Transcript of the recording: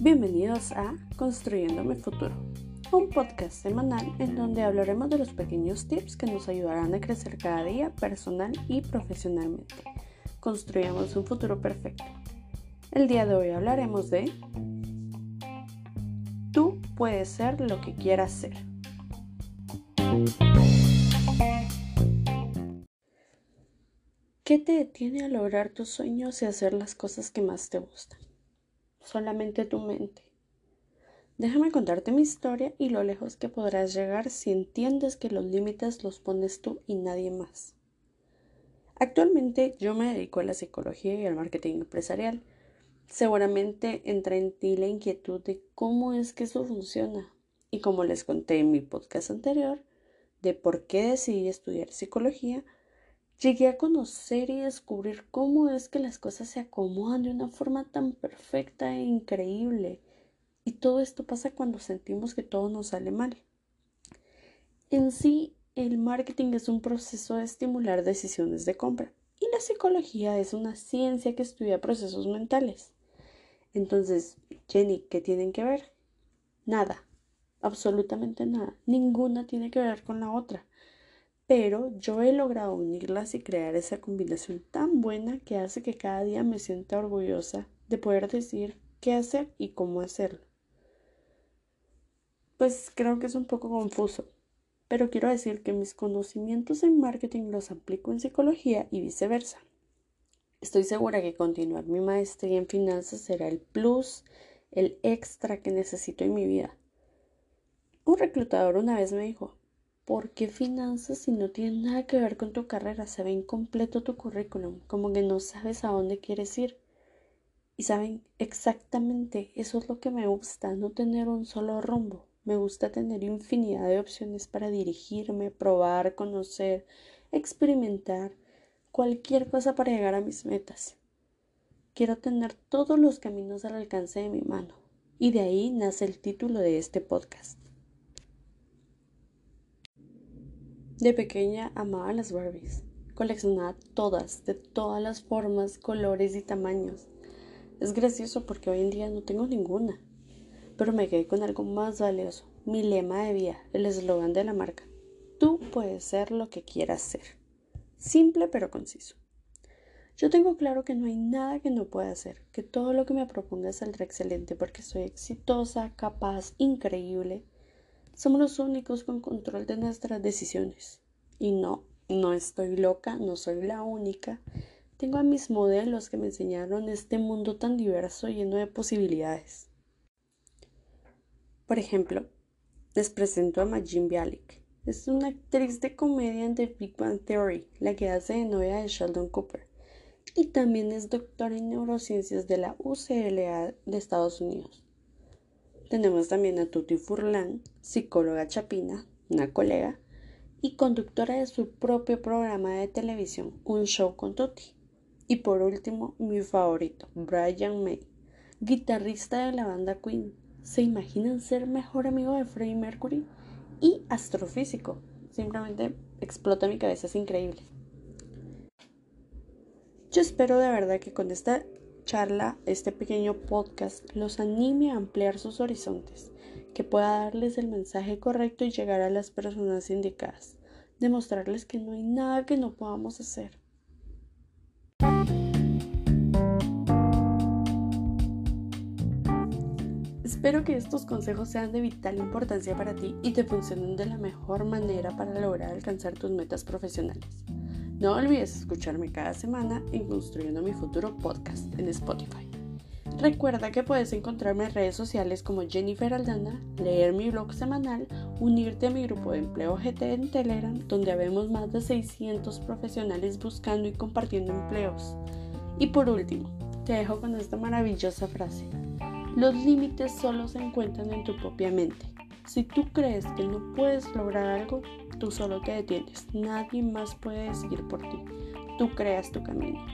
Bienvenidos a Construyendo mi futuro, un podcast semanal en donde hablaremos de los pequeños tips que nos ayudarán a crecer cada día personal y profesionalmente. Construyamos un futuro perfecto. El día de hoy hablaremos de Tú puedes ser lo que quieras ser. ¿Qué te detiene a lograr tus sueños y hacer las cosas que más te gustan? Solamente tu mente. Déjame contarte mi historia y lo lejos que podrás llegar si entiendes que los límites los pones tú y nadie más. Actualmente yo me dedico a la psicología y al marketing empresarial. Seguramente entra en ti la inquietud de cómo es que eso funciona. Y como les conté en mi podcast anterior, de por qué decidí estudiar psicología, Llegué a conocer y descubrir cómo es que las cosas se acomodan de una forma tan perfecta e increíble. Y todo esto pasa cuando sentimos que todo nos sale mal. En sí, el marketing es un proceso de estimular decisiones de compra y la psicología es una ciencia que estudia procesos mentales. Entonces, Jenny, ¿qué tienen que ver? Nada, absolutamente nada. Ninguna tiene que ver con la otra pero yo he logrado unirlas y crear esa combinación tan buena que hace que cada día me sienta orgullosa de poder decir qué hacer y cómo hacerlo. Pues creo que es un poco confuso, pero quiero decir que mis conocimientos en marketing los aplico en psicología y viceversa. Estoy segura que continuar mi maestría en finanzas será el plus, el extra que necesito en mi vida. Un reclutador una vez me dijo, ¿por qué finanzas si no tiene nada que ver con tu carrera? Se ve incompleto tu currículum, como que no sabes a dónde quieres ir. Y saben, exactamente eso es lo que me gusta, no tener un solo rumbo. Me gusta tener infinidad de opciones para dirigirme, probar, conocer, experimentar, cualquier cosa para llegar a mis metas. Quiero tener todos los caminos al alcance de mi mano. Y de ahí nace el título de este podcast. De pequeña amaba las Barbies. Coleccionaba todas, de todas las formas, colores y tamaños. Es gracioso porque hoy en día no tengo ninguna. Pero me quedé con algo más valioso, mi lema de vida, el eslogan de la marca. Tú puedes ser lo que quieras ser. Simple pero conciso. Yo tengo claro que no hay nada que no pueda hacer, que todo lo que me proponga saldrá excelente porque soy exitosa, capaz, increíble somos los únicos con control de nuestras decisiones. Y no, no estoy loca, no soy la única. Tengo a mis modelos que me enseñaron este mundo tan diverso lleno de posibilidades. Por ejemplo, les presento a Majin Bialik. Es una actriz de comedia The Big Bang Theory, la que hace de novia de Sheldon Cooper. Y también es doctora en neurociencias de la UCLA de Estados Unidos. Tenemos también a Tuti Furlan, psicóloga chapina, una colega, y conductora de su propio programa de televisión, Un Show con Tuti. Y por último, mi favorito, Brian May, guitarrista de la banda Queen. ¿Se imaginan ser mejor amigo de Freddie Mercury? Y astrofísico. Simplemente explota mi cabeza, es increíble. Yo espero de verdad que con esta charla, este pequeño podcast, los anime a ampliar sus horizontes, que pueda darles el mensaje correcto y llegar a las personas indicadas, demostrarles que no hay nada que no podamos hacer. Espero que estos consejos sean de vital importancia para ti y te funcionen de la mejor manera para lograr alcanzar tus metas profesionales. No olvides escucharme cada semana en Construyendo mi Futuro podcast en Spotify. Recuerda que puedes encontrarme en redes sociales como Jennifer Aldana, leer mi blog semanal, unirte a mi grupo de empleo GT en Telegram, donde habemos más de 600 profesionales buscando y compartiendo empleos. Y por último, te dejo con esta maravillosa frase. Los límites solo se encuentran en tu propia mente. Si tú crees que no puedes lograr algo, tú solo te detienes. Nadie más puede decidir por ti. Tú creas tu camino.